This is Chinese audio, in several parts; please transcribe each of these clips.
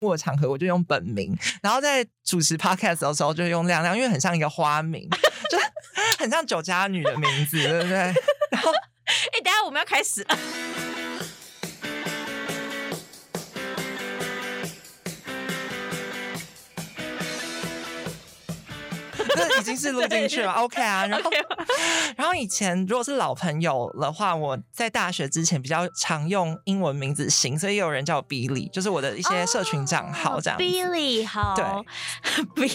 我场合我就用本名，然后在主持 podcast 的时候就用亮亮，因为很像一个花名，就很像酒家女的名字，对不对？然后，哎、等下我们要开始。了已经是录进去了，OK 啊。然后，然后以前如果是老朋友的话，我在大学之前比较常用英文名字行，所以有人叫我 Billy，就是我的一些社群账号这样。Billy 好，对，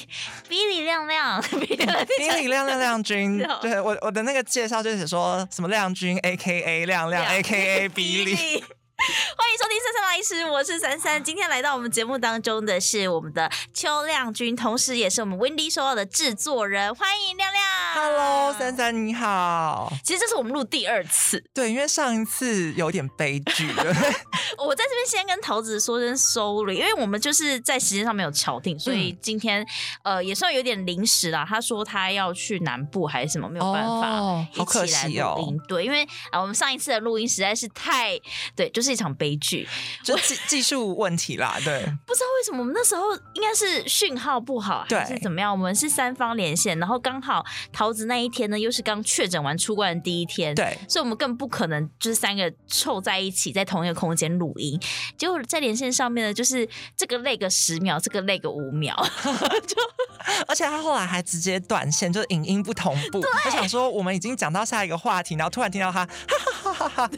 Billy 亮亮，Billy 亮亮亮君，对我我的那个介绍就是说什么亮君 AKA 亮亮 AKA Billy。欢迎收听《三三老医师》，我是三三。今天来到我们节目当中的是我们的邱亮君，同时也是我们 Windy 收到的制作人。欢迎亮亮，Hello，三三你好。其实这是我们录第二次，对，因为上一次有点悲剧。我在这边先跟桃子说声 sorry，因为我们就是在时间上没有敲定，所以今天、嗯、呃也算有点临时啦。他说他要去南部还是什么，没有办法一起来录音。Oh, 对，因为啊，我们上一次的录音实在是太对，就是。一场悲剧，就技技术问题啦，对，不知道为什么我们那时候应该是讯号不好，还是怎么样？我们是三方连线，然后刚好桃子那一天呢，又是刚确诊完出关的第一天，对，所以我们更不可能就是三个凑在一起在同一个空间录音。结果在连线上面呢，就是这个累个十秒，这个累个五秒，就而且他后来还直接断线，就是影音不同步。我想说，我们已经讲到下一个话题，然后突然听到他，哈哈哈哈哈。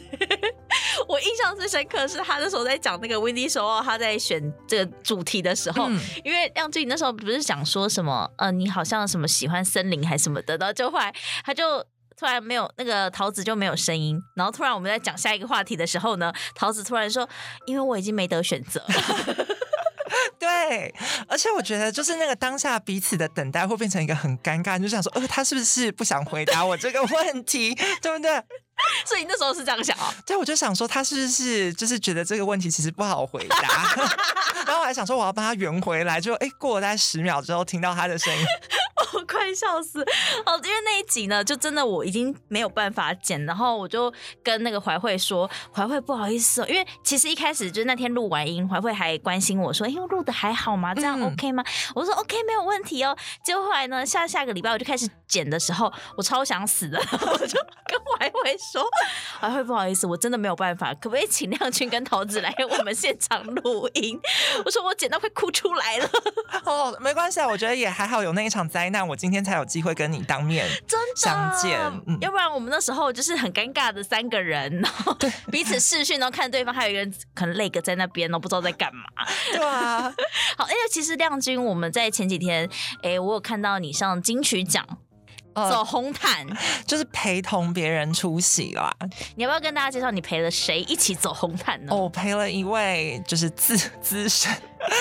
我印象最深刻是他那时候在讲那个 Windy 时候，他在选这个主题的时候，嗯、因为亮君那时候不是讲说什么，呃，你好像什么喜欢森林还是什么的，然后就后来他就突然没有那个桃子就没有声音，然后突然我们在讲下一个话题的时候呢，桃子突然说，因为我已经没得选择。对，而且我觉得就是那个当下彼此的等待会变成一个很尴尬，就想说，呃，他是不是不想回答我这个问题，对不对？所以那时候是这样想啊？对，我就想说他是不是就是觉得这个问题其实不好回答，然后我还想说我要帮他圆回来，就哎，过了大概十秒之后听到他的声音，我快笑死！哦，因为那一集呢，就真的我已经没有办法剪，然后我就跟那个怀慧说，怀慧不好意思哦，因为其实一开始就是那天录完音，怀慧还关心我说，哎，录的还好吗？这样 OK 吗？嗯、我说 OK，没有问题哦。结果后来呢，下下个礼拜我就开始剪的时候，我超想死的，我就跟怀慧说。说还会不好意思，我真的没有办法，可不可以请亮君跟桃子来我们现场录音？我说我剪到快哭出来了。哦，没关系啊，我觉得也还好，有那一场灾难，我今天才有机会跟你当面真相见。嗯、要不然我们那时候就是很尴尬的三个人，然后彼此视讯，然后看对方还有一个人可能累个在那边，都不知道在干嘛。对啊，好，因为其实亮君，我们在前几天，哎，我有看到你上金曲奖。走红毯、呃、就是陪同别人出席啦。你要不要跟大家介绍你陪了谁一起走红毯呢？我、哦、陪了一位就是资 资深，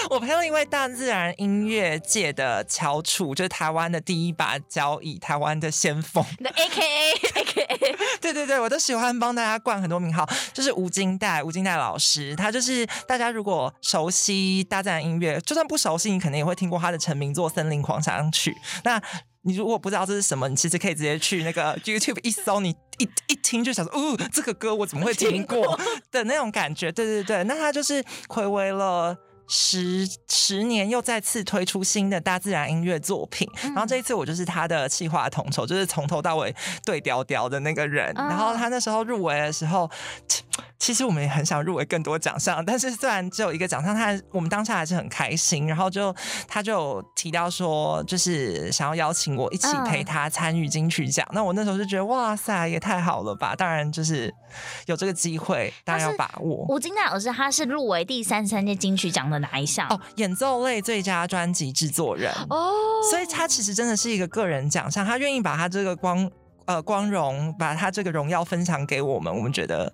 我陪了一位大自然音乐界的翘楚，就是台湾的第一把交椅，台湾的先锋。的 A K A A K A，对对对，我都喜欢帮大家冠很多名号，就是吴金代，吴金代老师，他就是大家如果熟悉大自然音乐，就算不熟悉，你可能也会听过他的成名作《森林狂想曲》。那你如果不知道这是什么，你其实可以直接去那个 YouTube 一搜，你一一听就想说，哦，这个歌我怎么会听过 的那种感觉？对对对，那他就是回味了。十十年又再次推出新的大自然音乐作品，嗯、然后这一次我就是他的企划统筹，就是从头到尾对调调的那个人。嗯、然后他那时候入围的时候，其实我们也很想入围更多奖项，但是虽然只有一个奖项，他我们当下还是很开心。然后就他就提到说，就是想要邀请我一起陪他参与金曲奖。嗯、那我那时候就觉得，哇塞，也太好了吧！当然就是有这个机会，当然要把握。吴金娜老师他是入围第三十三届金曲奖的。哪一项哦？演奏类最佳专辑制作人哦，所以他其实真的是一个个人奖项，他愿意把他这个光呃光荣，把他这个荣耀分享给我们，我们觉得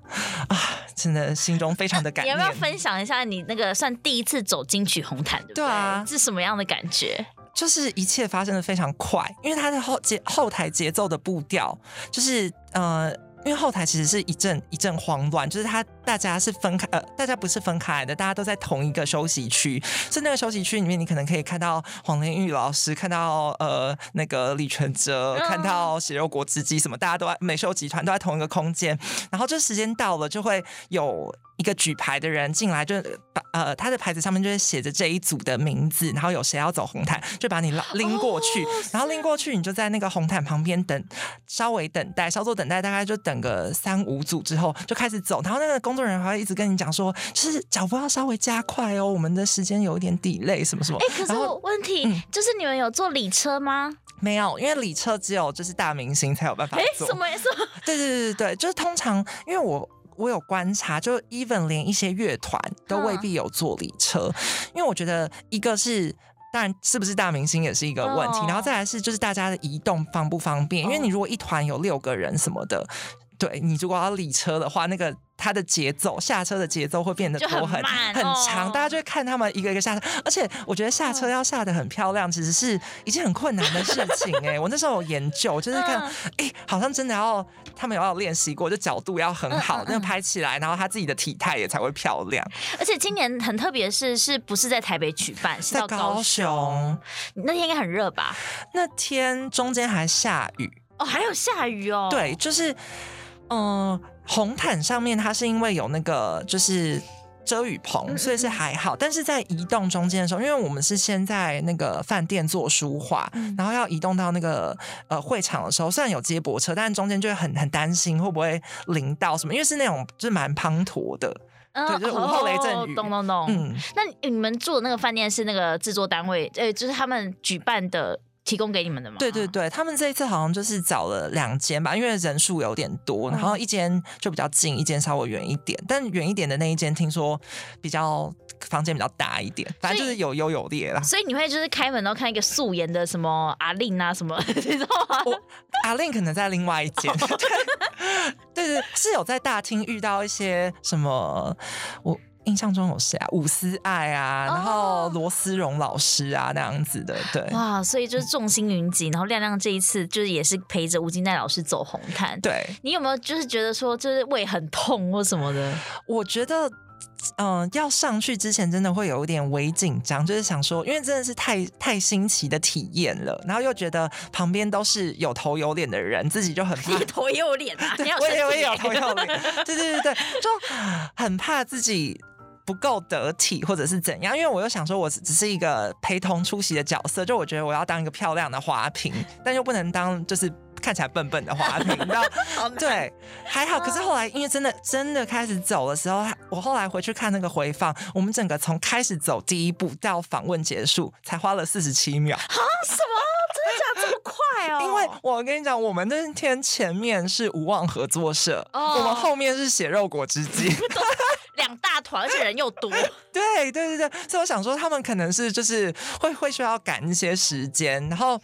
啊，真的心中非常的感动。你要不要分享一下你那个算第一次走金曲红毯，对不对？对啊，是什么样的感觉？就是一切发生的非常快，因为他的后节后台节奏的步调，就是呃。因为后台其实是一阵一阵慌乱，就是他大家是分开，呃，大家不是分开来的，大家都在同一个休息区。是那个休息区里面，你可能可以看到黄连玉老师，看到呃那个李全哲，看到血肉果汁机什么，大家都在美秀集团都在同一个空间。然后这时间到了，就会有一个举牌的人进来就把呃他的牌子上面就会写着这一组的名字，然后有谁要走红毯，就把你拎过去，然后拎过去，你就在那个红毯旁边等，稍微等待，稍作等待，大概就等个三五组之后就开始走，然后那个工作人员还会一直跟你讲说，就是脚步要稍微加快哦，我们的时间有一点 delay 什么什么。哎，可是我问题、嗯、就是你们有坐礼车吗？没有，因为礼车只有就是大明星才有办法坐。什么意思？对对对对对，就是通常因为我我有观察，就 even 连一些乐团都未必有坐礼车，嗯、因为我觉得一个是当然是不是大明星也是一个问题，哦、然后再来是就是大家的移动方不方便，因为你如果一团有六个人什么的，对你如果要礼车的话，那个。他的节奏下车的节奏会变得都很很，很长，大家就会看他们一个一个下车。而且我觉得下车要下得很漂亮，其实是一件很困难的事情哎。我那时候有研究，就是看哎，好像真的要他们有要练习过，就角度要很好，那个拍起来，然后他自己的体态也才会漂亮。而且今年很特别的是，是不是在台北举办？是到高雄。高雄那天应该很热吧？那天中间还下雨哦，还有下雨哦。对，就是嗯。呃红毯上面，它是因为有那个就是遮雨棚，所以是还好。但是在移动中间的时候，因为我们是先在那个饭店做书画，然后要移动到那个呃会场的时候，虽然有接驳车，但是中间就会很很担心会不会淋到什么，因为是那种就是蛮滂沱的，嗯、对，就是午后雷阵雨。咚咚咚。嗯，那你们住的那个饭店是那个制作单位，呃，就是他们举办的。提供给你们的吗？对对对，他们这一次好像就是找了两间吧，因为人数有点多，然后一间就比较近，一间稍微远一点。但远一点的那一间听说比较房间比较大一点，反正就是有优有劣啦。所以你会就是开门然后看一个素颜的什么阿令啊什么，你知道吗？我阿令可能在另外一间。对对，是有在大厅遇到一些什么我。印象中有谁啊？伍思爱啊，然后罗思荣老师啊，那样子的，对。哇，所以就是众星云集，然后亮亮这一次就是也是陪着吴金奈老师走红毯。对，你有没有就是觉得说就是胃很痛或什么的？我觉得。嗯、呃，要上去之前真的会有一点微紧张，就是想说，因为真的是太太新奇的体验了，然后又觉得旁边都是有头有脸的人，自己就很怕 有头有脸啊，对我也我也有头有脸，对对对对，就很怕自己不够得体或者是怎样，因为我又想说，我只是一个陪同出席的角色，就我觉得我要当一个漂亮的花瓶，但又不能当就是。看起来笨笨的花瓶，你知道？对，还好。可是后来，因为真的真的开始走的时候，我后来回去看那个回放，我们整个从开始走第一步到访问结束，才花了四十七秒。啊？什么？真的假的这么快哦？因为我跟你讲，我们那天前面是无望合作社，哦、我们后面是血肉果汁机。两大团，而且人又多。对对对对，所以我想说，他们可能是就是会会需要赶一些时间，然后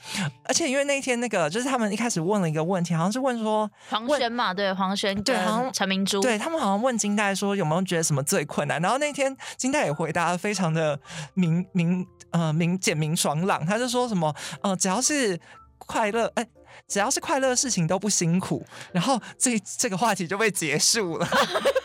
而且因为那一天那个就是他们一开始问了一个问题，好像是问说黄轩嘛，对黄轩对，好像陈明珠，对他们好像问金代说有没有觉得什么最困难，然后那天金代也回答非常的明明呃明简明爽朗，他就说什么呃只要是快乐哎。只要是快乐的事情都不辛苦，然后这这个话题就被结束了。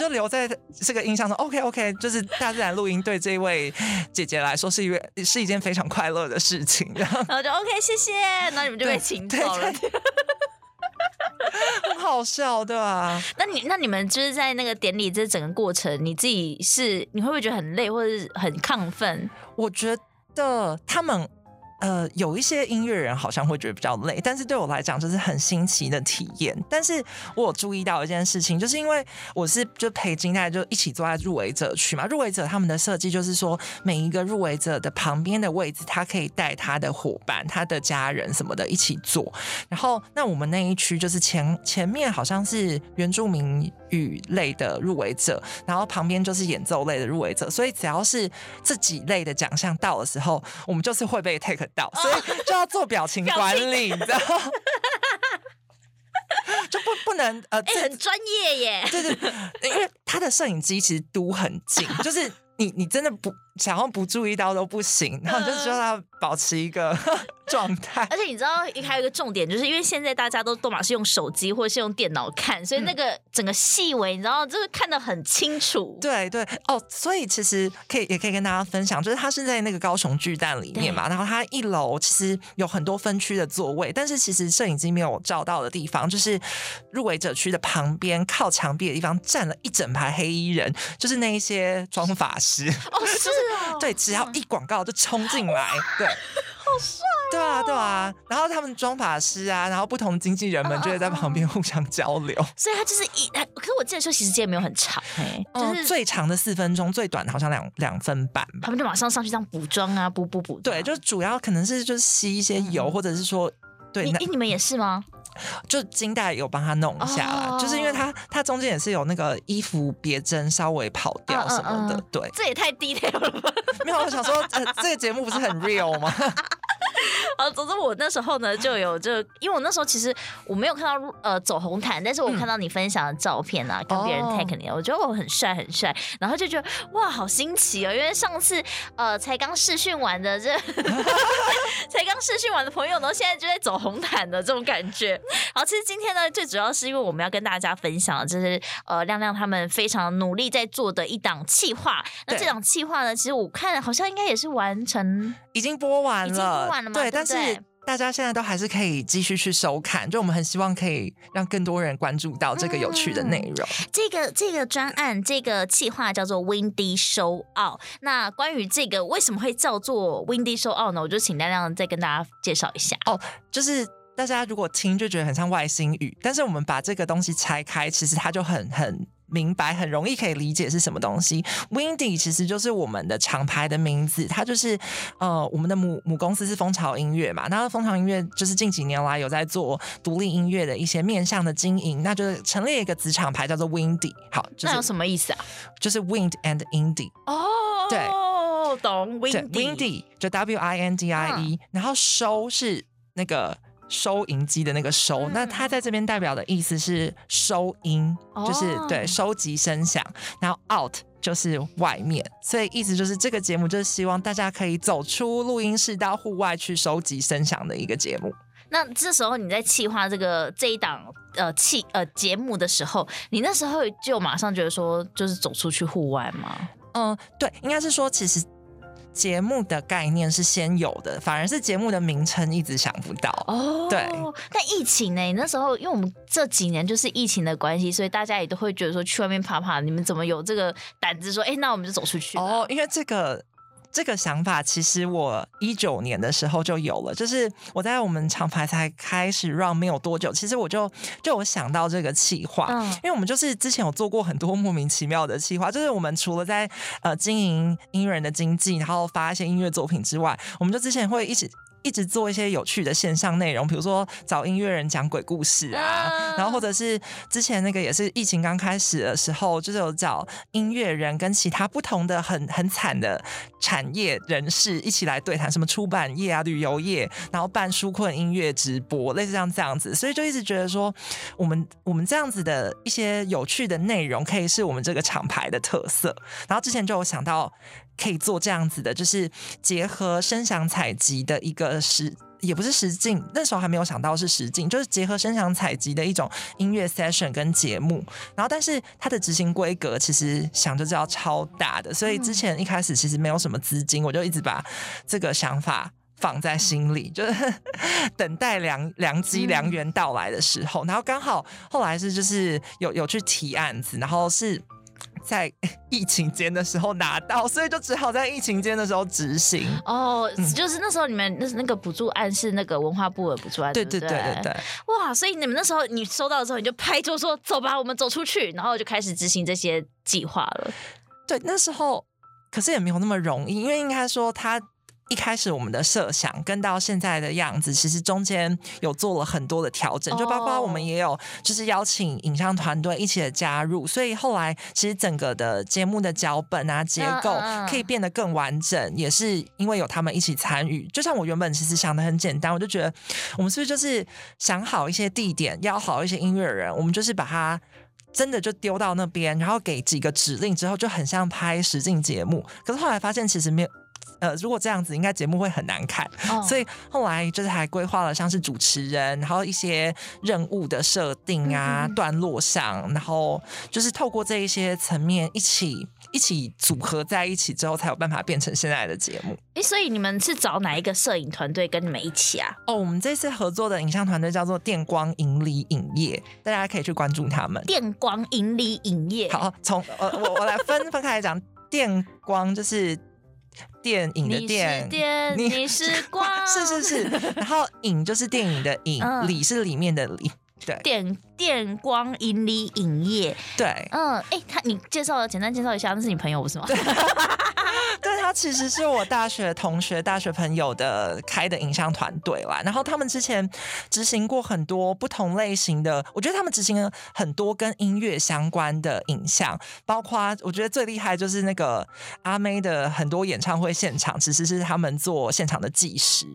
就留在这个印象中，OK OK，就是大自然录音对这位姐姐来说是一位是一件非常快乐的事情，然后，就 OK，谢谢，那你们就被请走了，很好笑，对吧？那你那你们就是在那个典礼这整个过程，你自己是你会不会觉得很累或者是很亢奋？我觉得他们。呃，有一些音乐人好像会觉得比较累，但是对我来讲就是很新奇的体验。但是我有注意到一件事情，就是因为我是就陪金黛就一起坐在入围者区嘛，入围者他们的设计就是说，每一个入围者的旁边的位置，他可以带他的伙伴、他的家人什么的一起坐。然后那我们那一区就是前前面好像是原住民语类的入围者，然后旁边就是演奏类的入围者，所以只要是这几类的奖项到的时候，我们就是会被 take 到。所以就要做表情管理，你知道吗？就不不能呃，欸、很专业耶。对对，因为他的摄影机其实都很近，就是你你真的不想要不注意到都不行，然后就需要他保持一个 状态。而且你知道，还有一个重点，就是因为现在大家都都嘛是用手机或者是用电脑看，所以那个整个细微，你知道，就是看得很清楚。对对哦，所以其实可以也可以跟大家分享，就是它是在那个高雄巨蛋里面嘛，然后它一楼其实有很多分区的座位，但是其实摄影机没有照到的地方，就是入围者区的旁边靠墙壁的地方站了一整排黑衣人，就是那一些妆法师。哦，就是哦，对，只要一广告就冲进来，对，好帅，对啊，对啊，然后他们妆法师啊，然后不同经纪人们就会在旁边互相交流，所以他就是一，可是我记得说其实时间没有很长，哎，就是最长的四分钟，最短的好像两两分半吧，他们就马上上去这样补妆啊，补补补，对，就主要可能是就是吸一些油，或者是说，对，你你们也是吗？就金大有帮他弄一下啦，oh. 就是因为他他中间也是有那个衣服别针稍微跑掉什么的，uh, uh, uh. 对，这也太 detail 了吧？没有，我想说，呃，这个节目不是很 real 吗？啊，总之我那时候呢就有就，因为我那时候其实我没有看到呃走红毯，但是我看到你分享的照片啊，嗯、跟别人 tag 你，我觉得我很帅很帅，然后就觉得哇好新奇哦，因为上次呃才刚试训完的这 才刚试训完的朋友呢，现在就在走红毯的这种感觉。好，其实今天呢最主要是因为我们要跟大家分享的就是呃亮亮他们非常努力在做的一档企划，那这档企划呢，其实我看好像应该也是完成，已经播完了，已经播完了吗？对，但是。大家现在都还是可以继续去收看，就我们很希望可以让更多人关注到这个有趣的内容。嗯、这个这个专案这个企划叫做 Windy Show Out。那关于这个为什么会叫做 Windy Show Out 呢？我就请亮亮再跟大家介绍一下。哦，就是大家如果听就觉得很像外星语，但是我们把这个东西拆开，其实它就很很。明白，很容易可以理解是什么东西。Windy 其实就是我们的厂牌的名字，它就是呃，我们的母母公司是蜂巢音乐嘛。那蜂巢音乐就是近几年来有在做独立音乐的一些面向的经营，那就是成立一个子厂牌叫做 Windy。好，就是、那有什么意思啊？就是 Wind and Indie。哦，对，懂 Windy。Windy 就 W I N D I E，、嗯、然后收是那个。收银机的那个收，嗯、那它在这边代表的意思是收音，哦、就是对收集声响，然后 out 就是外面，所以意思就是这个节目就是希望大家可以走出录音室到户外去收集声响的一个节目。那这时候你在企划这个这一档呃企呃节目的时候，你那时候就马上觉得说就是走出去户外吗？嗯，对，应该是说其实。节目的概念是先有的，反而是节目的名称一直想不到。哦，对。但疫情呢？那时候因为我们这几年就是疫情的关系，所以大家也都会觉得说去外面爬爬。你们怎么有这个胆子说？哎，那我们就走出去。哦，因为这个。这个想法其实我一九年的时候就有了，就是我在我们厂牌才开始 run 没有多久，其实我就就有想到这个企划，嗯，因为我们就是之前有做过很多莫名其妙的企划，就是我们除了在呃经营音乐人的经济，然后发一些音乐作品之外，我们就之前会一直。一直做一些有趣的线上内容，比如说找音乐人讲鬼故事啊，然后或者是之前那个也是疫情刚开始的时候，就是有找音乐人跟其他不同的很很惨的产业人士一起来对谈，什么出版业啊、旅游业，然后办纾困音乐直播，类似像这样子，所以就一直觉得说，我们我们这样子的一些有趣的内容，可以是我们这个厂牌的特色。然后之前就有想到。可以做这样子的，就是结合声响采集的一个实，也不是实境，那时候还没有想到是实境，就是结合声响采集的一种音乐 session 跟节目。然后，但是它的执行规格其实想就知道超大的，所以之前一开始其实没有什么资金，我就一直把这个想法放在心里，就是等待良良机良缘到来的时候。然后刚好后来是就是有有去提案子，然后是。在疫情间的时候拿到，所以就只好在疫情间的时候执行。哦，就是那时候你们那那个补助案是那个文化部的补助案，对对对对对。哇，所以你们那时候你收到的时候，你就拍桌说走吧，我们走出去，然后就开始执行这些计划了。对，那时候可是也没有那么容易，因为应该说他。一开始我们的设想跟到现在的样子，其实中间有做了很多的调整，就包括我们也有就是邀请影像团队一起的加入，所以后来其实整个的节目的脚本啊结构可以变得更完整，也是因为有他们一起参与。就像我原本其实想的很简单，我就觉得我们是不是就是想好一些地点，邀好一些音乐人，我们就是把它。真的就丢到那边，然后给几个指令之后，就很像拍实境节目。可是后来发现其实没有。呃，如果这样子，应该节目会很难看，oh. 所以后来就是还规划了像是主持人，然后一些任务的设定啊、mm -hmm. 段落上，然后就是透过这一些层面一起一起组合在一起之后，才有办法变成现在的节目。哎，所以你们是找哪一个摄影团队跟你们一起啊？哦，我们这次合作的影像团队叫做电光影里影业，大家可以去关注他们。电光影里影业，好，从呃我我来分分开来讲，电光就是。电影的电，你是电，你 是光，是是是。然后影就是电影的影，嗯、里是里面的里，对。电电光引理影业，对，嗯，哎、欸，他你介绍，简单介绍一下，那是你朋友不是吗？对，他其实是我大学同学、大学朋友的开的影像团队啦。然后他们之前执行过很多不同类型的，我觉得他们执行了很多跟音乐相关的影像，包括我觉得最厉害就是那个阿妹的很多演唱会现场，其实是他们做现场的计时。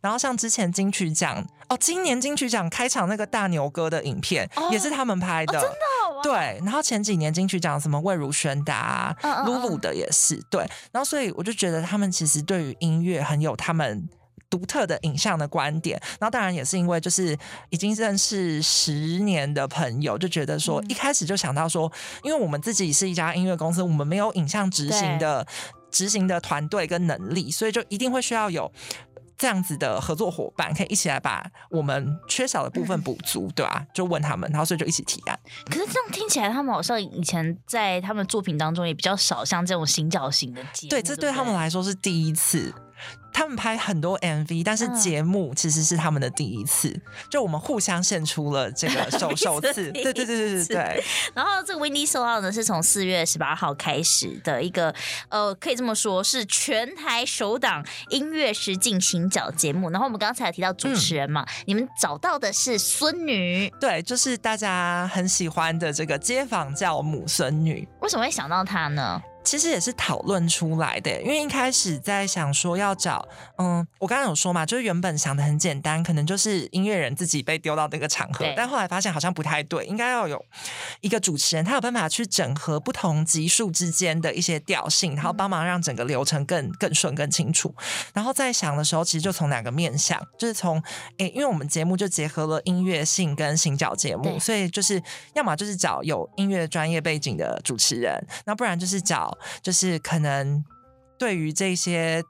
然后像之前金曲奖哦，今年金曲奖开场那个大牛哥的影片也是他们拍的，真的、哦、对。然后前几年金曲奖什么魏如萱的、啊、露露的也是对，然后。所以我就觉得他们其实对于音乐很有他们独特的影像的观点，然后当然也是因为就是已经认识十年的朋友，就觉得说一开始就想到说，因为我们自己是一家音乐公司，我们没有影像执行的执行的团队跟能力，所以就一定会需要有。这样子的合作伙伴可以一起来把我们缺少的部分补足，嗯，对吧？就问他们，然后所以就一起提案。可是这样听起来，他们好像以前在他们作品当中也比较少像这种行脚型的节目。对，这对他们来说是第一次。他们拍很多 MV，但是节目其实是他们的第一次。嗯、就我们互相献出了这个首首 次，对对对对对对。然后这个 Windy Soul Out 呢，是从四月十八号开始的一个，呃，可以这么说是全台首档音乐实境行脚节目。然后我们刚才有提到主持人嘛，嗯、你们找到的是孙女，对，就是大家很喜欢的这个街坊教母孙女。为什么会想到她呢？其实也是讨论出来的，因为一开始在想说要找，嗯，我刚刚有说嘛，就是原本想的很简单，可能就是音乐人自己被丢到那个场合，但后来发现好像不太对，应该要有一个主持人，他有办法去整合不同级数之间的一些调性，然后帮忙让整个流程更更顺、更清楚。然后在想的时候，其实就从两个面向，就是从，诶，因为我们节目就结合了音乐性跟行脚节目，所以就是要么就是找有音乐专业背景的主持人，那不然就是找。就是可能对于这些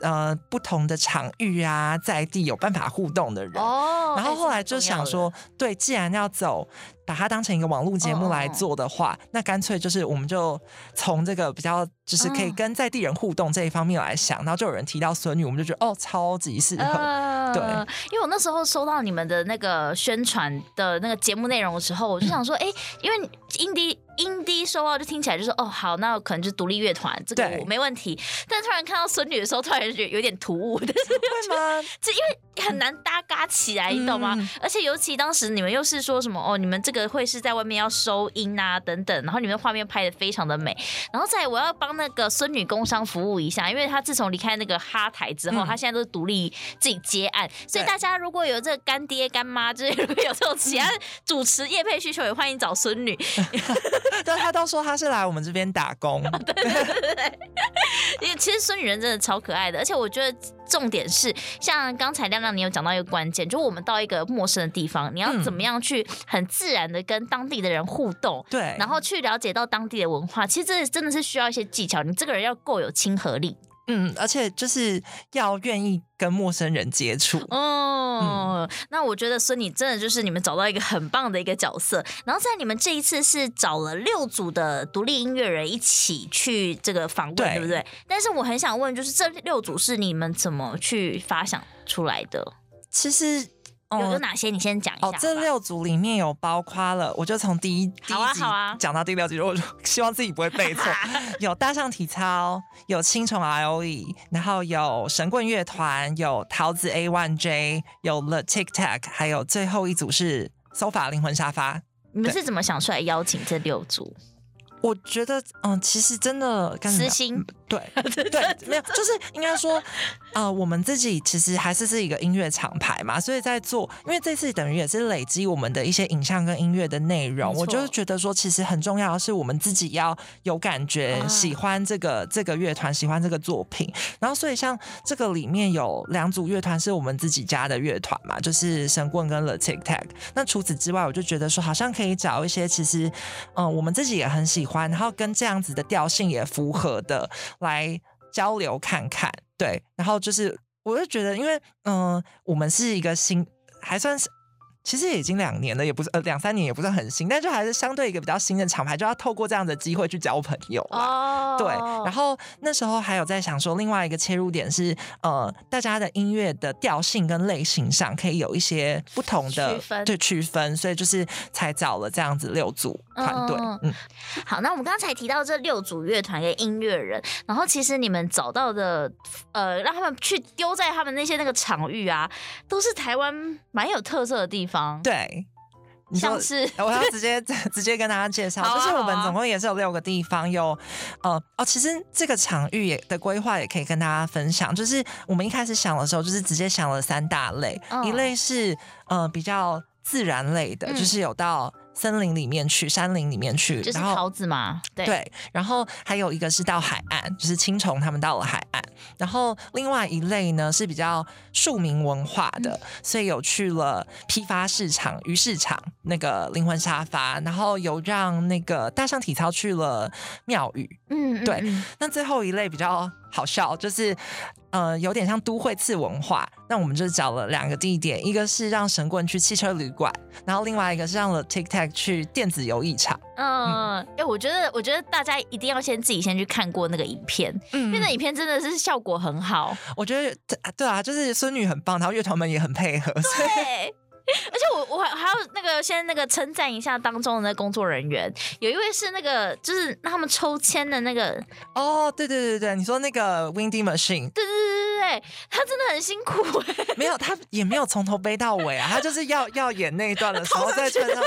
呃不同的场域啊，在地有办法互动的人，哦，然后后来就想说，对，既然要走。把它当成一个网络节目来做的话，哦、那干脆就是我们就从这个比较就是可以跟在地人互动这一方面来想，嗯、然后就有人提到孙女，我们就觉得哦，超级适合、呃。对，因为我那时候收到你们的那个宣传的那个节目内容的时候，我就想说，哎、嗯，因为 indie indie Soul Out 就听起来就是哦，好，那可能就是独立乐团，这个我没问题。但突然看到孙女的时候，突然就觉得有点突兀，但是会吗？这因为很难搭嘎起来，你懂吗？嗯、而且尤其当时你们又是说什么哦，你们这个。会是在外面要收音啊等等，然后你们画面拍的非常的美，然后再我要帮那个孙女工商服务一下，因为她自从离开那个哈台之后，她、嗯、现在都是独立自己接案，所以大家如果有这个干爹干妈，就是如果有这种其他主持业配需求，也欢迎找孙女。但他都说他是来我们这边打工，对对对对，因为 其实孙女人真的超可爱的，而且我觉得。重点是，像刚才亮亮你有讲到一个关键，就我们到一个陌生的地方，你要怎么样去很自然的跟当地的人互动，对、嗯，然后去了解到当地的文化，其实这真的是需要一些技巧，你这个人要够有亲和力。嗯，而且就是要愿意跟陌生人接触。哦、嗯，那我觉得孙女真的就是你们找到一个很棒的一个角色。然后在你们这一次是找了六组的独立音乐人一起去这个访问，对，对不对？但是我很想问，就是这六组是你们怎么去发想出来的？其实。有有哪些？你先讲一下。哦，这六组里面有包括了，我就从第一第一集讲到第六集，我就希望自己不会背错。有大象体操，有青虫 IOE，然后有神棍乐团，有桃子 A One J，有 The Tic Tac，还有最后一组是 Sofa 灵魂沙发。你们是怎么想出来邀请这六组？我觉得，嗯，其实真的，私心对对，没有，就是应该说，呃，我们自己其实还是是一个音乐厂牌嘛，所以在做，因为这次等于也是累积我们的一些影像跟音乐的内容，我就是觉得说，其实很重要的是我们自己要有感觉，喜欢这个这个乐团，喜欢这个作品，然后所以像这个里面有两组乐团是我们自己家的乐团嘛，就是神棍跟 The Tic Tac。那除此之外，我就觉得说，好像可以找一些其实，嗯、呃，我们自己也很喜欢，然后跟这样子的调性也符合的来交流看看。对，然后就是我就觉得，因为嗯、我们是一个新，还算是。其实也已经两年了，也不是呃两三年，也不是很新，但就还是相对一个比较新的厂牌，就要透过这样的机会去交朋友嘛。Oh. 对，然后那时候还有在想说，另外一个切入点是，呃，大家的音乐的调性跟类型上可以有一些不同的区，对区分，所以就是才找了这样子六组团队。Oh. 嗯，好，那我们刚才提到这六组乐团跟音乐人，然后其实你们找到的，呃，让他们去丢在他们那些那个场域啊，都是台湾蛮有特色的地方。对，像是我要直接直接跟大家介绍，就是我们总共也是有六个地方，有呃哦，其实这个场域也的规划也可以跟大家分享。就是我们一开始想的时候，就是直接想了三大类，一类是呃比较自然类的，就是有到。森林里面去，山林里面去，就是桃子嘛，对。对，然后还有一个是到海岸，就是青虫他们到了海岸。然后另外一类呢是比较庶民文化的，嗯、所以有去了批发市场、鱼市场那个灵魂沙发，然后有让那个大象体操去了庙宇。嗯，对。嗯、那最后一类比较好笑，就是。呃，有点像都会次文化，那我们就找了两个地点，一个是让神棍去汽车旅馆，然后另外一个是让了 Tic Tac 去电子游艺场。嗯，哎、欸，我觉得，我觉得大家一定要先自己先去看过那个影片，嗯，因为那影片真的是效果很好。我觉得，对啊，就是孙女很棒，然后乐团们也很配合，对。而且我我还还要那个先那个称赞一下当中的那工作人员，有一位是那个就是让他们抽签的那个哦，对对对对，你说那个 Windy Machine，对对对他真的很辛苦哎，没有他也没有从头背到尾啊，他就是要要演那一段的时候 再穿上，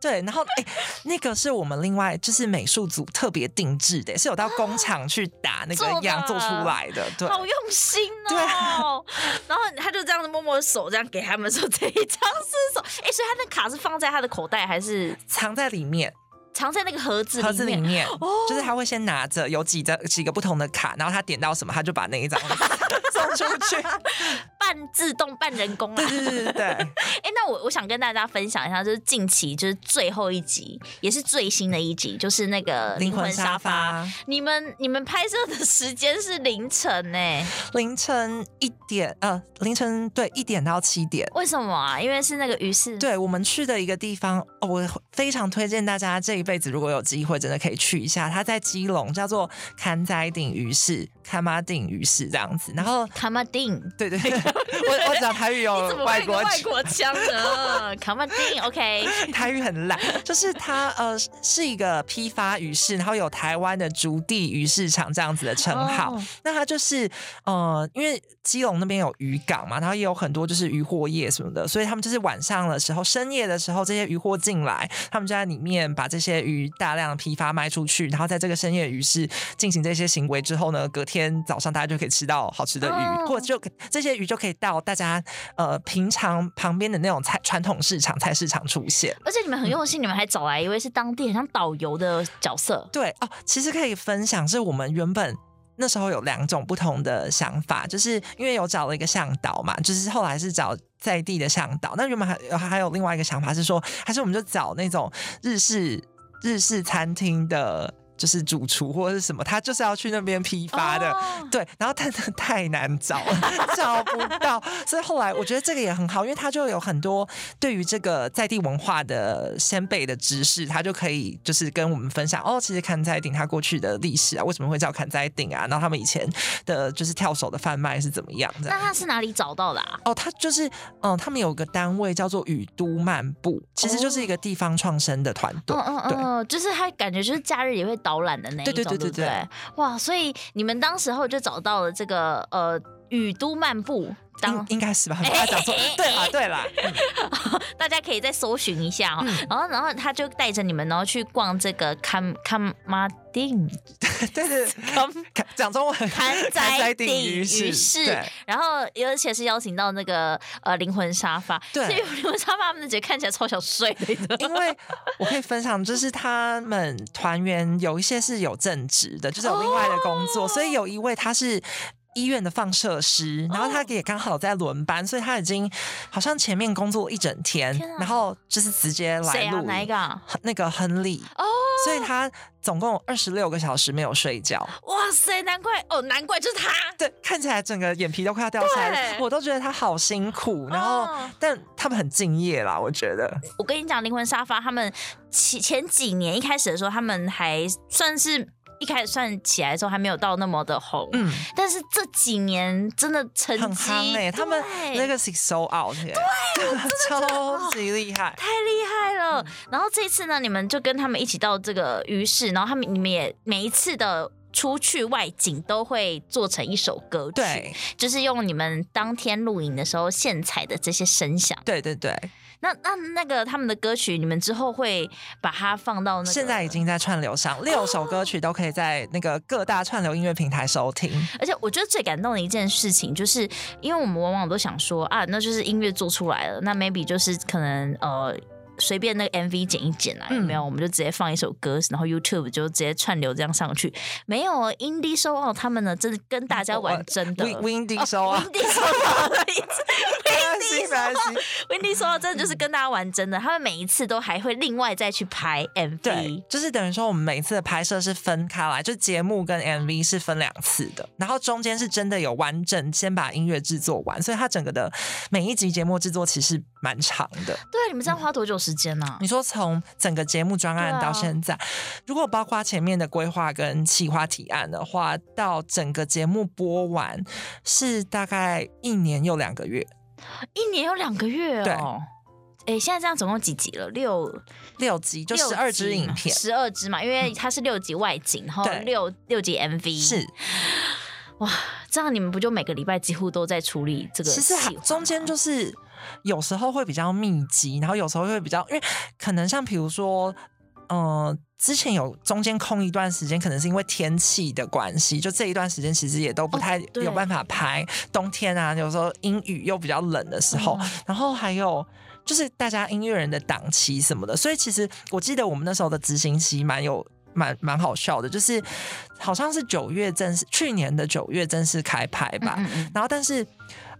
对，然后哎，那个是我们另外就是美术组特别定制的，是有到工厂去打那个样做出来的，对，好用心哦，对，然后他就这样子摸摸手，这样给他们说这一张。是手，哎、欸，所以他那卡是放在他的口袋，还是藏在里面？藏在那个盒子盒子里面，哦、就是他会先拿着有几张几个不同的卡，然后他点到什么，他就把那一张 送出去，半自动半人工啊！对对对对。哎、欸，那我我想跟大家分享一下，就是近期就是最后一集，也是最新的一集，就是那个灵魂沙发。沙发你们你们拍摄的时间是凌晨呢、欸？凌晨一点，呃，凌晨对一点到七点。为什么啊？因为是那个于是。对，我们去的一个地方，哦、我非常推荐大家这。一辈子如果有机会，真的可以去一下。它在基隆，叫做坎仔顶鱼市，崁仔顶鱼市这样子。然后崁仔顶，对对对，我我讲台语有 外国外国腔呢。崁仔顶，OK，台语很烂，就是它呃是一个批发鱼市，然后有台湾的竹地鱼市场这样子的称号。Oh. 那它就是呃，因为基隆那边有渔港嘛，然后也有很多就是渔货业什么的，所以他们就是晚上的时候、深夜的时候，这些渔货进来，他们就在里面把这些。鱼大量的批发卖出去，然后在这个深夜鱼市进行这些行为之后呢，隔天早上大家就可以吃到好吃的鱼，oh. 或者就这些鱼就可以到大家呃平常旁边的那种菜传统市场菜市场出现。而且你们很用心，嗯、你们还找来一位是当地很像导游的角色。对哦，其实可以分享，是我们原本那时候有两种不同的想法，就是因为有找了一个向导嘛，就是后来是找。在地的向导，那原本还还有另外一个想法是说，还是我们就找那种日式日式餐厅的。就是主厨或者是什么，他就是要去那边批发的，oh. 对。然后但是太难找了，找不到。所以后来我觉得这个也很好，因为他就有很多对于这个在地文化的先辈的知识，他就可以就是跟我们分享。哦，其实坎仔顶他过去的历史啊，为什么会叫坎仔顶啊？然后他们以前的就是跳手的贩卖是怎么样的？那他是哪里找到的啊？哦，他就是嗯，他们有个单位叫做雨都漫步，其实就是一个地方创生的团队。嗯嗯嗯，就是他感觉就是假日也会导览的那一种，对对对对对，对，对，哇！所以你们当时候就找到了这个呃。雨都漫步。当应该是吧，很怕讲错。对啦，对啦，嗯、大家可以再搜寻一下哦、然后，然后他就带着你们，然后去逛这个堪堪马丁，对对，讲中文堪摘顶鱼市。对然后，而且是邀请到那个呃灵魂沙发。对，灵魂沙发他们的姐看起来超想睡的。因为我可以分享，就是他们团员有一些是有正职的，就是有另外的工作，哦、所以有一位他是。医院的放射师，然后他也刚好在轮班，所以他已经好像前面工作一整天，天啊、然后就是直接来录、啊、哪一个、啊？那个亨利哦，所以他总共二十六个小时没有睡觉。哇塞，难怪哦，难怪就是他。对，看起来整个眼皮都快要掉下来，对我都觉得他好辛苦。然后，哦、但他们很敬业啦，我觉得。我跟你讲，灵魂沙发他们前前几年一开始的时候，他们还算是。一开始算起来的时候还没有到那么的红，嗯，但是这几年真的成绩他们那个是 sold out，对，超级厉害，太厉害了。然后这次呢，你们就跟他们一起到这个鱼市，然后他们你们也每一次的出去外景都会做成一首歌曲，对，就是用你们当天录影的时候现采的这些声响，对对对。那那那个他们的歌曲，你们之后会把它放到那个？现在已经在串流上，六首歌曲都可以在那个各大串流音乐平台收听。而且我觉得最感动的一件事情，就是因为我们往往都想说啊，那就是音乐做出来了，那 maybe 就是可能呃。随便那个 MV 剪一剪啊，有没有？嗯、我们就直接放一首歌，然后 YouTube 就直接串流这样上去。没有，Indie Show Out 他们呢，真的跟大家玩真的。Windy Show 啊，Windy Show 思。Windy Show 真的就是跟大家玩真的。他们每一次都还会另外再去拍 MV，对，就是等于说我们每次的拍摄是分开来，就节目跟 MV 是分两次的，然后中间是真的有完整先把音乐制作完，所以它整个的每一集节目制作其实蛮长的。对，你们这样花多久？时间呢？你说从整个节目专案到现在，啊、如果包括前面的规划跟企划提案的话，到整个节目播完是大概一年又两个月。一年又两个月哦。对，哎，现在这样总共几集了？六六集，就十二支影片，十二支嘛，因为它是六集外景，然后六六集 MV 是。哇，这样你们不就每个礼拜几乎都在处理这个？其实中间就是。有时候会比较密集，然后有时候会比较，因为可能像比如说，呃，之前有中间空一段时间，可能是因为天气的关系，就这一段时间其实也都不太有办法拍。哦、冬天啊，有时候阴雨又比较冷的时候，嗯、然后还有就是大家音乐人的档期什么的，所以其实我记得我们那时候的执行期蛮有蛮蛮好笑的，就是好像是九月正式，去年的九月正式开拍吧，嗯嗯然后但是。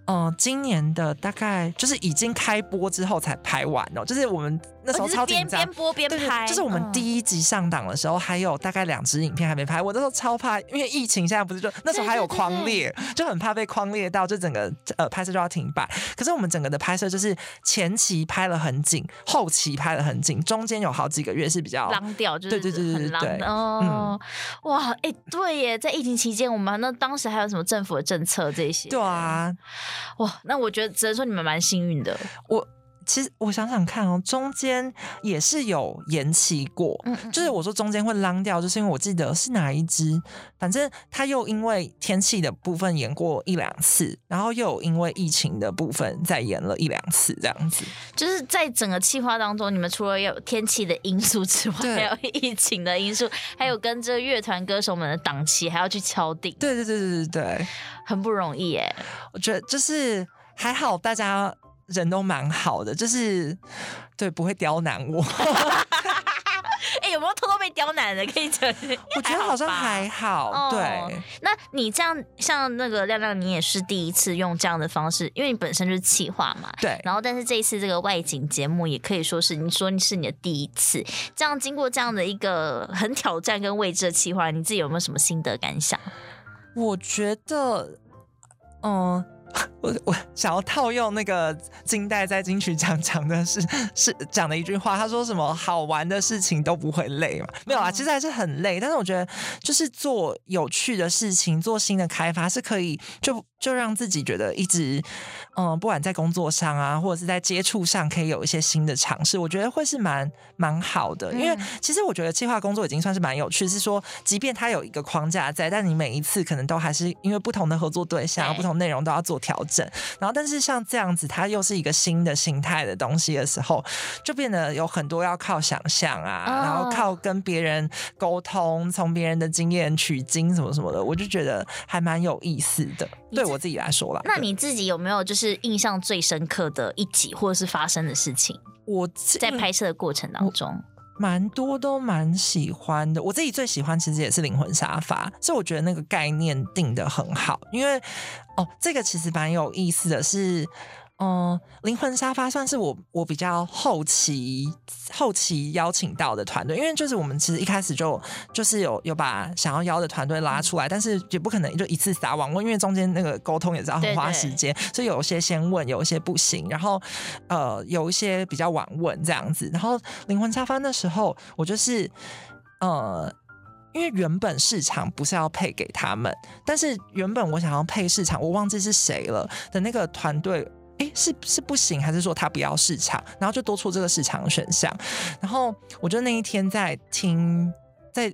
嗯、呃，今年的大概就是已经开播之后才拍完哦，就是我们。那时候超紧张，边播边拍。就是我们第一集上档的时候，还有大概两支影片还没拍。我那时候超怕，因为疫情现在不是就那时候还有框列，就很怕被框列到，就整个呃拍摄就要停摆。可是我们整个的拍摄就是前期拍了很紧，后期拍了很紧，中间有好几个月是比较浪掉，就是对对对对对哦，嗯、哇，哎、欸，对耶，在疫情期间，我们那当时还有什么政府的政策这些？对啊，哇，那我觉得只能说你们蛮幸运的。我。其实我想想看哦，中间也是有延期过，嗯嗯，就是我说中间会浪掉，就是因为我记得是哪一支，反正他又因为天气的部分延过一两次，然后又有因为疫情的部分再延了一两次，这样子。就是在整个企划当中，你们除了有天气的因素之外，对还有疫情的因素，还有跟这乐团歌手们的档期还要去敲定。对对对对对对，很不容易耶。我觉得就是还好，大家。人都蛮好的，就是对不会刁难我。哎、欸，有没有偷偷被刁难的？可以讲，我觉得好像还好。哦、对，那你这样像那个亮亮，你也是第一次用这样的方式，因为你本身就是企划嘛。对。然后，但是这一次这个外景节目也可以说是你说你是你的第一次，这样经过这样的一个很挑战跟未知的企划，你自己有没有什么心得感想？我觉得，嗯、呃。我我想要套用那个金代在金曲奖讲的是 是讲的一句话，他说什么好玩的事情都不会累嘛？没有啊，其实还是很累。但是我觉得就是做有趣的事情，做新的开发是可以就就让自己觉得一直嗯，不管在工作上啊，或者是在接触上，可以有一些新的尝试。我觉得会是蛮蛮好的，因为其实我觉得计划工作已经算是蛮有趣，是说即便它有一个框架在，但你每一次可能都还是因为不同的合作对象、不同内容都要做调整。然后，但是像这样子，它又是一个新的形态的东西的时候，就变得有很多要靠想象啊，然后靠跟别人沟通，从别人的经验取经什么什么的，我就觉得还蛮有意思的。对我自己来说啦。那你自己有没有就是印象最深刻的一集，或者是发生的事情？我在拍摄的过程当中。蛮多都蛮喜欢的，我自己最喜欢其实也是灵魂沙发，所以我觉得那个概念定得很好，因为哦，这个其实蛮有意思的是。嗯，灵魂沙发算是我我比较后期后期邀请到的团队，因为就是我们其实一开始就就是有有把想要邀的团队拉出来，但是也不可能就一次撒网问，因为中间那个沟通也是要很花时间，所以有一些先问，有一些不行，然后呃有一些比较晚问这样子。然后灵魂沙发那时候我就是呃，因为原本市场不是要配给他们，但是原本我想要配市场，我忘记是谁了的那个团队。哎，是是不行，还是说他不要市场，然后就多出这个市场的选项？然后我就那一天在听，在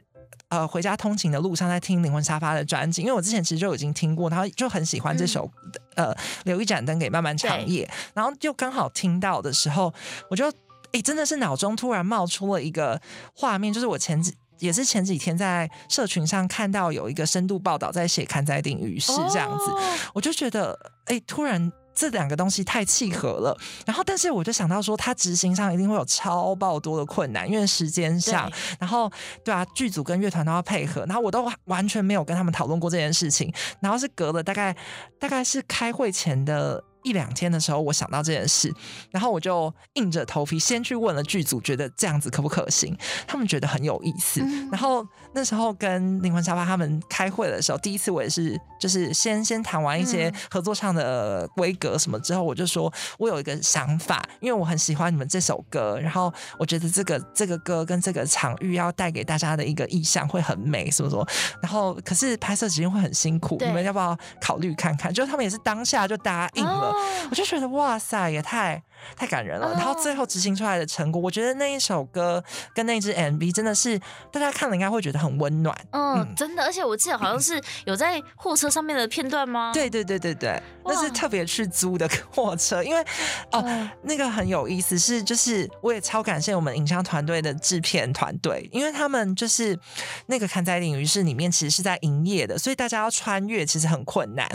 呃回家通勤的路上，在听灵魂沙发的专辑，因为我之前其实就已经听过，然后就很喜欢这首、嗯、呃留一盏灯给漫漫长夜，然后就刚好听到的时候，我就哎真的是脑中突然冒出了一个画面，就是我前几也是前几天在社群上看到有一个深度报道在写刊载定于是这样子，哦、我就觉得哎突然。这两个东西太契合了，然后但是我就想到说，他执行上一定会有超爆多的困难，因为时间上，然后对啊，剧组跟乐团都要配合，然后我都完全没有跟他们讨论过这件事情，然后是隔了大概大概是开会前的。一两天的时候，我想到这件事，然后我就硬着头皮先去问了剧组，觉得这样子可不可行？他们觉得很有意思。嗯、然后那时候跟灵魂沙发他们开会的时候，第一次我也是就是先先谈完一些合作上的规格什么之后，我就说我有一个想法，因为我很喜欢你们这首歌，然后我觉得这个这个歌跟这个场域要带给大家的一个意象会很美，什么什么。然后可是拍摄时间会很辛苦，你们要不要考虑看看？就他们也是当下就答应了。哦我就觉得哇塞，也太太感人了。然后最后执行出来的成果，我觉得那一首歌跟那支 MV 真的是大家看了应该会觉得很温暖。嗯，嗯，真的，而且我记得好像是有在货车上面的片段吗？对对对对对，那是特别去租的货车，因为哦，那个很有意思，是就是我也超感谢我们影像团队的制片团队，因为他们就是那个刊载定于是里面其实是在营业的，所以大家要穿越其实很困难。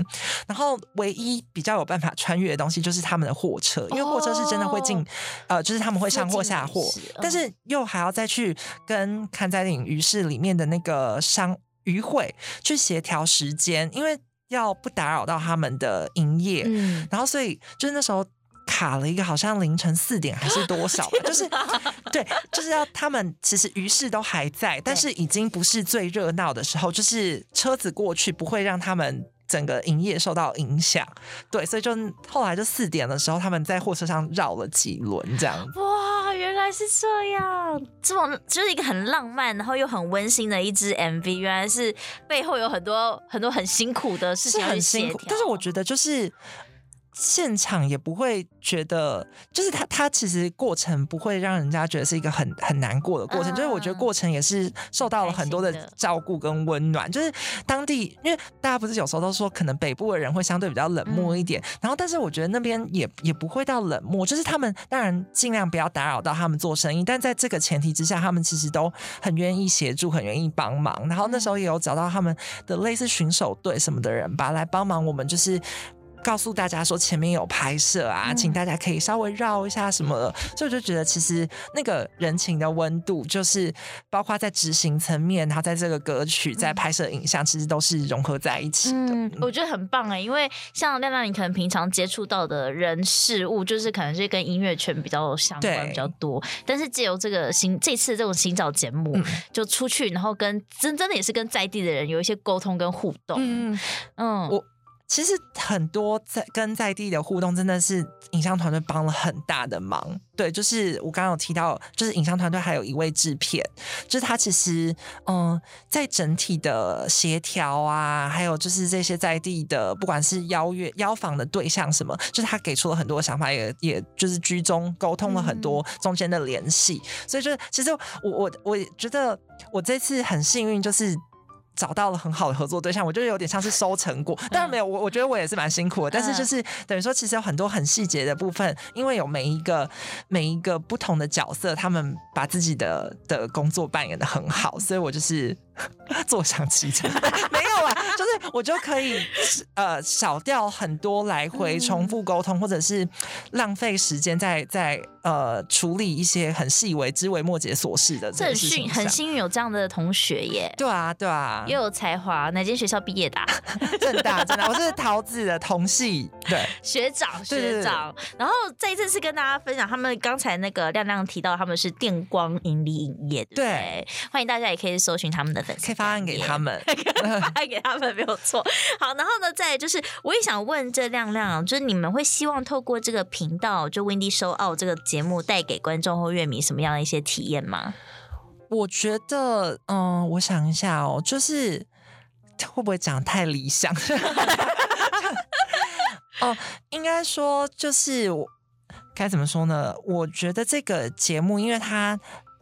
然后唯一比较有办法穿越的东西就是他们的货车，因为货车是真的会进，呃，就是他们会上货下货，但是又还要再去跟刊载定于是里面的那个商渔会去协调时间，因为要不打扰到他们的营业，嗯，然后所以就是那时候卡了一个好像凌晨四点还是多少，就是对，就是要他们其实于是都还在，但是已经不是最热闹的时候，就是车子过去不会让他们。整个营业受到影响，对，所以就后来就四点的时候，他们在货车上绕了几轮，这样。哇，原来是这样，这么就是一个很浪漫，然后又很温馨的一支 MV，原来是背后有很多很多很辛苦的事情，是很辛苦。但是我觉得就是。现场也不会觉得，就是他他其实过程不会让人家觉得是一个很很难过的过程，就是我觉得过程也是受到了很多的照顾跟温暖。就是当地，因为大家不是有时候都说，可能北部的人会相对比较冷漠一点，然后但是我觉得那边也也不会到冷漠，就是他们当然尽量不要打扰到他们做生意，但在这个前提之下，他们其实都很愿意协助，很愿意帮忙。然后那时候也有找到他们的类似巡守队什么的人吧，来帮忙我们，就是。告诉大家说前面有拍摄啊，请大家可以稍微绕一下什么所以我就觉得其实那个人情的温度，就是包括在执行层面，然后在这个歌曲在拍摄影像，其实都是融合在一起的。嗯，我觉得很棒哎，因为像亮亮，你可能平常接触到的人事物，就是可能是跟音乐圈比较相关比较多，但是借由这个新这次这种寻找节目，嗯、就出去，然后跟真真的也是跟在地的人有一些沟通跟互动。嗯嗯，我。其实很多在跟在地的互动，真的是影像团队帮了很大的忙。对，就是我刚刚有提到，就是影像团队还有一位制片，就是他其实嗯，在整体的协调啊，还有就是这些在地的，不管是邀约邀访的对象什么，就是他给出了很多想法，也也就是居中沟通了很多中间的联系。嗯、所以就是其实我我我觉得我这次很幸运，就是。找到了很好的合作对象，我觉得有点像是收成果，当然没有我，我觉得我也是蛮辛苦的，但是就是等于说，其实有很多很细节的部分，因为有每一个每一个不同的角色，他们把自己的的工作扮演的很好，所以我就是 坐享其成，就是我就可以呃少掉很多来回重复沟通，或者是浪费时间在在。呃，处理一些很细微、枝微末节琐事的这，这很幸很幸运有这样的同学耶。对啊，对啊，又有才华，哪间学校毕业的？正大，正大，我是桃子的同系，对，学长，学长。然后这一次是跟大家分享，他们刚才那个亮亮提到他们是电光引理影业，对，欢迎大家也可以搜寻他们的粉丝，可以发案给他们，发案给他们没有错。好，然后呢，再就是我也想问这亮亮，就是你们会希望透过这个频道，就 Windy Show Out 这个节目带给观众或乐迷什么样的一些体验吗？我觉得，嗯，我想一下哦，就是会不会讲太理想？哦，应该说就是我该怎么说呢？我觉得这个节目，因为他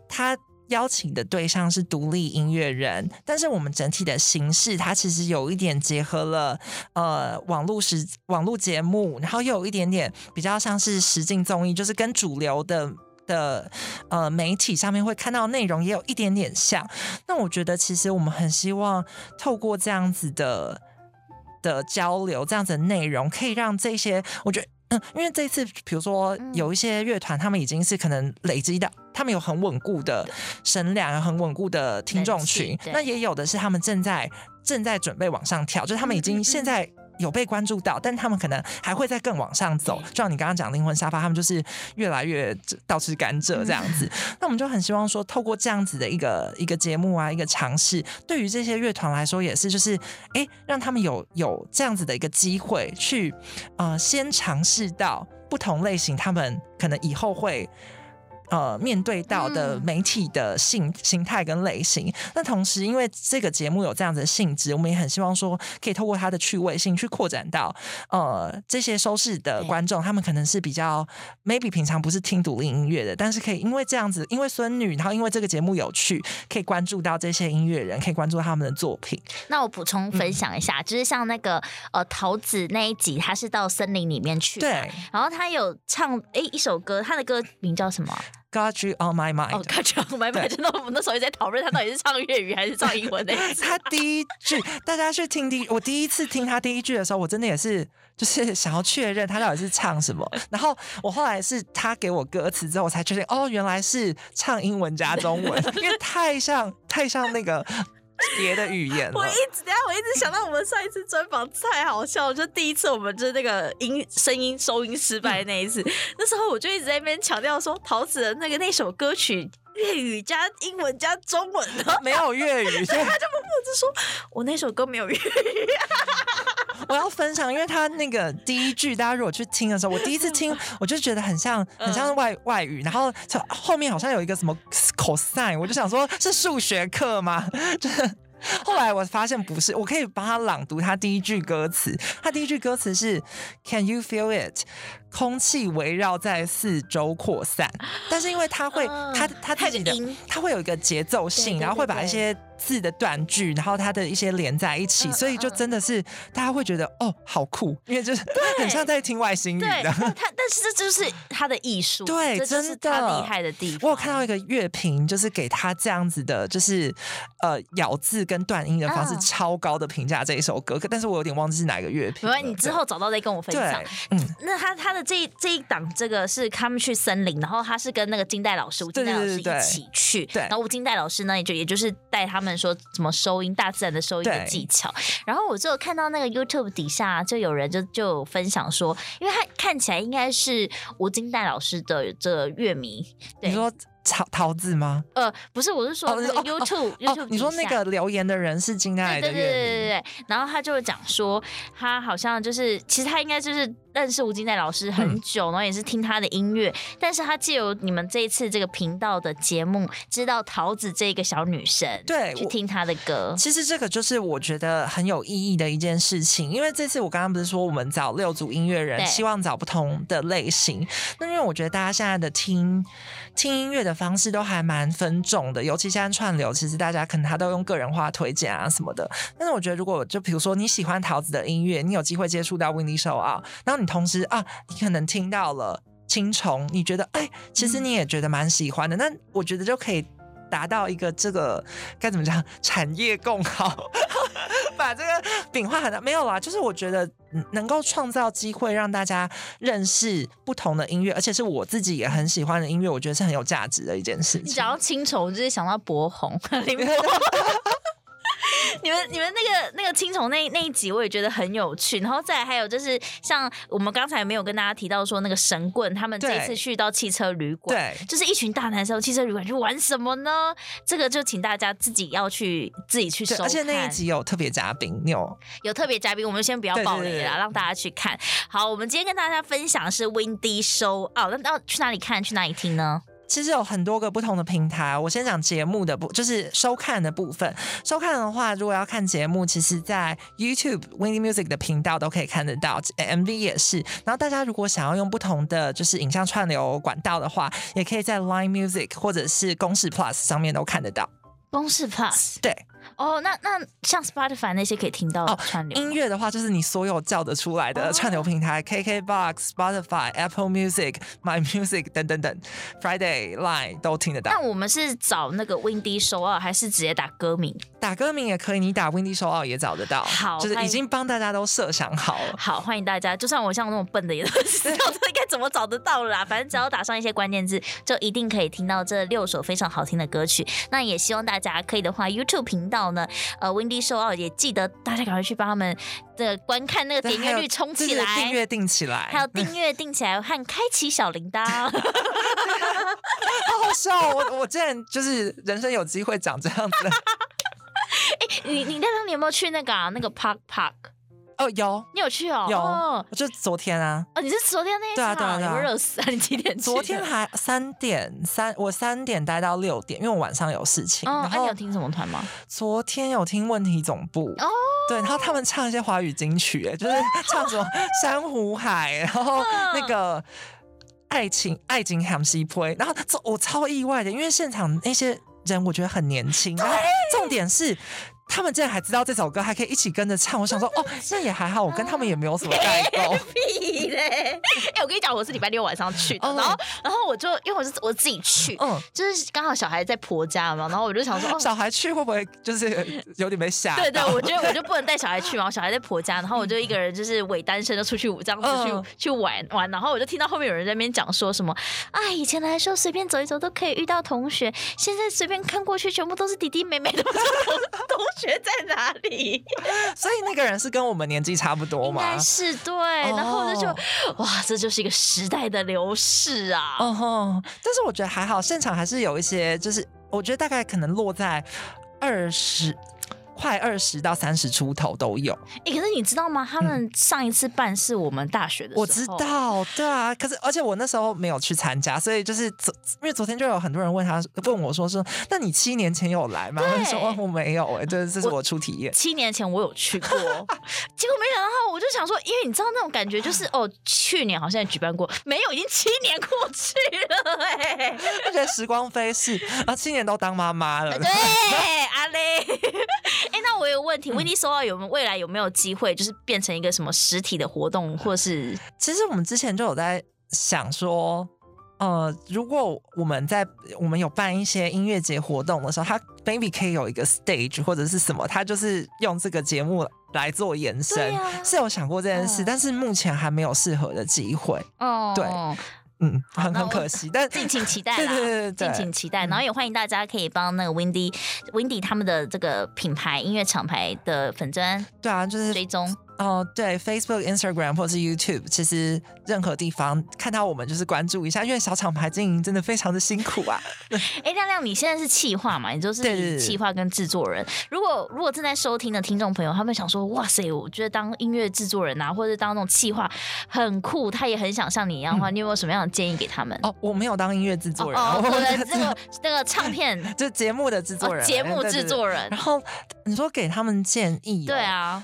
他邀请的对象是独立音乐人，但是我们整体的形式，它其实有一点结合了呃网络时网络节目，然后又有一点点比较像是实境综艺，就是跟主流的的呃媒体上面会看到内容也有一点点像。那我觉得其实我们很希望透过这样子的的交流，这样子的内容，可以让这些我觉得。嗯，因为这次，比如说有一些乐团，他们已经是可能累积的，他们有很稳固的声量，很稳固的听众群。那也有的是他们正在正在准备往上跳，就是他们已经现在。有被关注到，但他们可能还会再更往上走。就像你刚刚讲灵魂沙发，他们就是越来越倒吃甘蔗这样子。那我们就很希望说，透过这样子的一个一个节目啊，一个尝试，对于这些乐团来说，也是就是哎、欸，让他们有有这样子的一个机会去呃，先尝试到不同类型，他们可能以后会。呃，面对到的媒体的性形态跟类型，嗯，那同时因为这个节目有这样子的性质，我们也很希望说，可以透过它的趣味性去扩展到呃这些收视的观众，他们可能是比较 maybe 平常不是听独立音乐的，但是可以因为这样子，因为孙女，然后因为这个节目有趣，可以关注到这些音乐人，可以关注他们的作品。那我补充分享一下，嗯，就是像那个呃桃子那一集，他是到森林里面去，对，然后他有唱哎一首歌，他的歌名叫什么？Got you on my mind。哦，Got you on my mind。真的，我们那时候也在讨论他到底是唱粤语还是唱英文的。他第一句，大家去听第一，我第一次听他第一句的时候，我真的也是就是想要确认他到底是唱什么。然后我后来是他给我歌词之后，我才确定哦，原来是唱英文加中文，因为太像太像那个。别的语言，我一直，等下我一直想到我们上一次专访太好笑了，就第一次我们就是那个音声音收音失败那一次，那时候我就一直在那边强调说，桃子的那个那首歌曲粤语加英文加中文的，没有粤语，所以他就不负责说，我那首歌没有粤语。我要分享，因为他那个第一句，大家如果去听的时候，我第一次听，我就觉得很像，很像外外语，然后后面好像有一个什么 cosine，我就想说，是数学课吗？就是后来我发现不是，我可以帮他朗读他第一句歌词，他第一句歌词是 Can you feel it？空气围绕在四周扩散，但是因为它会，它它自己的，他会有一个节奏性，然后会把一些。字的断句，然后它的一些连在一起，嗯、所以就真的是大家会觉得哦，好酷，因为就是 很像在听外星语的。他但是这就是他的艺术，对，真的他厉害的地方。我有看到一个乐评，就是给他这样子的，就是呃咬字跟断音的方式超高的评价这一首歌，但是我有点忘记是哪一个乐评。没关系，你之后找到再跟我分享。嗯，那他他的这一这一档这个是他们去森林，然后他是跟那个金代老师吴金代老师一起去，对，然后吴金代老师呢也就也就是带他们。说怎么收音，大自然的收音的技巧。然后我就看到那个 YouTube 底下就有人就就分享说，因为他看起来应该是吴金代老师的这个乐迷。对，你说桃桃子吗？呃，不是，我是说 YouTube、哦、YouTube、哦。你说那个留言的人是金奈的？对对对对对。然后他就讲说，他好像就是，其实他应该就是认识吴金奈老师很久，嗯、然后也是听他的音乐。但是他借由你们这一次这个频道的节目，知道桃子这个小女生，对，去听她的歌。其实这个就是我觉得很有意义的一件事情，因为这次我刚刚不是说我们找六组音乐人，希望找不同的类型。那因为我觉得大家现在的听。听音乐的方式都还蛮分众的，尤其现在串流，其实大家可能他都用个人化推荐啊什么的。但是我觉得，如果就比如说你喜欢桃子的音乐，你有机会接触到 Windy Show Out，然后你同时啊，你可能听到了青虫，你觉得哎，其实你也觉得蛮喜欢的，那我觉得就可以达到一个这个该怎么讲，产业共好。把这个饼画很大，没有啦，就是我觉得能够创造机会让大家认识不同的音乐，而且是我自己也很喜欢的音乐，我觉得是很有价值的一件事情。你想要青虫，就是想到博红 林博。你们你们那个那个青虫那那一集我也觉得很有趣，然后再来还有就是像我们刚才没有跟大家提到说那个神棍他们这一次去到汽车旅馆，对，就是一群大男生汽车旅馆去玩什么呢？这个就请大家自己要去自己去收看。而且那一集有特别嘉宾，有有特别嘉宾，我们先不要暴雷了，让大家去看。好，我们今天跟大家分享的是 Windy Show Out，那要去哪里看？去哪里听呢？其实有很多个不同的平台，我先讲节目的部，就是收看的部分。收看的话，如果要看节目，其实在 YouTube Windy Music 的频道都可以看得到，MV 也是。然后大家如果想要用不同的就是影像串流管道的话，也可以在 Line Music 或者是公式 Plus 上面都看得到。公式 Plus 对。哦，那那像 Spotify 那些可以听到串流、哦、音乐的话，就是你所有叫得出来的串流平台、哦、，KKBox、Spotify、Apple Music、My Music 等等等，Friday Line 都听得到。那我们是找那个 Windy Show Out，还是直接打歌名？打歌名也可以，你打 Windy Show Out 也找得到。好，就是已经帮大家都设想好了。好，欢迎大家。就算我像我那么笨的，也都知道这应该怎么找得到了啦。反正只要打上一些关键字，就一定可以听到这六首非常好听的歌曲。那也希望大家可以的话，YouTube 频道呢，呃。Windy Show Out 也记得大家赶快去帮他们的观看那个点阅率冲起来，订阅定起来，还有订阅定起来和开启小铃铛，好好笑！我我竟然就是人生有机会长这样子。哎、欸，你你亮亮，你有没有去那个、啊、那个 Park Park？哦，有你有去哦？有，我就昨天啊。哦，你是昨天那一场？对啊，对啊，对啊，热死啊！你几点去？昨天还三点三，我三点待到六点，因为我晚上有事情。哦，然后那你有听什么团吗？昨天有听问题总部哦，对，然后他们唱一些华语金曲，哎，就是 唱什么珊瑚海，然后那个爱情爱情喊西坡，然后这我超意外的，因为现场那些人我觉得很年轻，然后重点是。他们竟然还知道这首歌，还可以一起跟着唱。我想说，哦，那也还好，我跟他们也没有什么 代沟。屁嘞！哎，我跟你讲，我是礼拜六晚上去的，然后，然后我就因为我是我自己去，嗯，就是刚好小孩在婆家嘛，然后我就想说，小孩去会不会就是有点被吓？对对，我觉得我就不能带小孩去嘛，小孩在婆家，然后我就一个人就是伪单身，就出去这样子去去玩玩，然后我就听到后面有人在那边讲说什么，啊，以前来说随便走一走都可以遇到同学，现在随便看过去全部都是弟弟妹妹的 学。在哪里？所以那个人是跟我们年纪差不多吗？应该是对。Oh. 然后呢，就哇，这就是一个时代的流逝啊。哦吼！但是我觉得还好，现场还是有一些，就是我觉得大概可能落在二十。快二十到三十出头都有。哎、欸，可是你知道吗？他们上一次办是我们大学的时候。我知道，对啊。可是而且我那时候没有去参加，所以就是昨因为昨天就有很多人问他问我说说，那你七年前有来吗？我说我没有哎、对，这这是我初体验。七年前我有去过，结果没想到，我就想说，因为你知道那种感觉，就是哦，去年好像也举办过，没有，已经七年过去了哎、欸，而且时光飞逝啊，七年都当妈妈了。对，阿嘞。哎、欸，那我有个问题，Windy Show Out 有没有未来有没有机会，就是变成一个什么实体的活动，或是？其实我们之前就有在想说，呃，如果我们在我们有办一些音乐节活动的时候，它 maybe 可以有一个 stage 或者是什么，它就是用这个节目来做延伸，啊、是有想过这件事，嗯、但是目前还没有适合的机会。哦，对。嗯，很很可惜，但敬请期待啦，对对对对，敬请期待。然后也欢迎大家可以帮那个 Windy Windy 他们的这个品牌音乐厂牌的粉砖，对啊，就是追踪哦，对，Facebook、Instagram 或是 YouTube，其实任何地方看到我们就是关注一下，因为小厂牌经营真的非常的辛苦啊。哎，亮亮，你现在是企划嘛？你就是企划跟制作人。如果如果正在收听的听众朋友，他们想说，哇塞，我觉得当音乐制作人啊，或者当那种企划很酷，他也很想像你一样的话，嗯、你有没有什么样的建议给他们？哦，我没有当音乐制作人，哦，我的这个那个唱片 就节目的制作人，节目制作人。然后你说给他们建议、哦，对啊。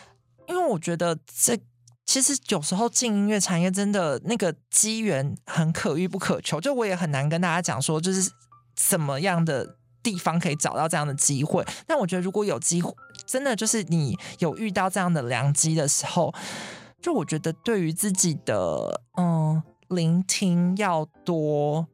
因为我觉得这其实有时候进音乐产业真的那个机缘很可遇不可求，就我也很难跟大家讲说，就是怎么样的地方可以找到这样的机会。但我觉得如果有机会，真的就是你有遇到这样的良机的时候，就我觉得对于自己的嗯聆听要多。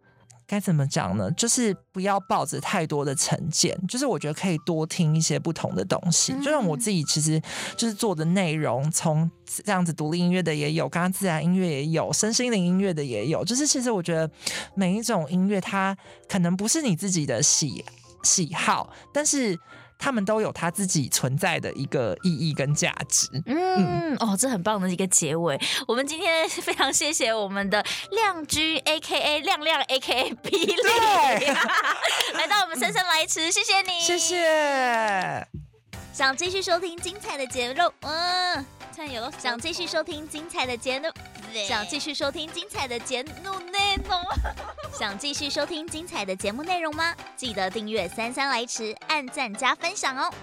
该怎么讲呢？就是不要抱着太多的成见，就是我觉得可以多听一些不同的东西。就像我自己，其实就是做的内容，从这样子独立音乐的也有，刚刚自然音乐也有，身心灵音乐的也有。就是其实我觉得每一种音乐，它可能不是你自己的喜喜好，但是。他们都有他自己存在的一个意义跟价值。嗯，嗯哦，这很棒的一个结尾。我们今天非常谢谢我们的亮 G A K A 亮亮 A K A 霹雳，对 来到我们姗姗来迟，谢谢你，谢谢。想继续收听精彩的节目，嗯，有想继续收听精彩的节目，想继续收听精彩的节目内容，想继续收听精彩的节目内容吗？记得订阅三三来迟，按赞加分享哦。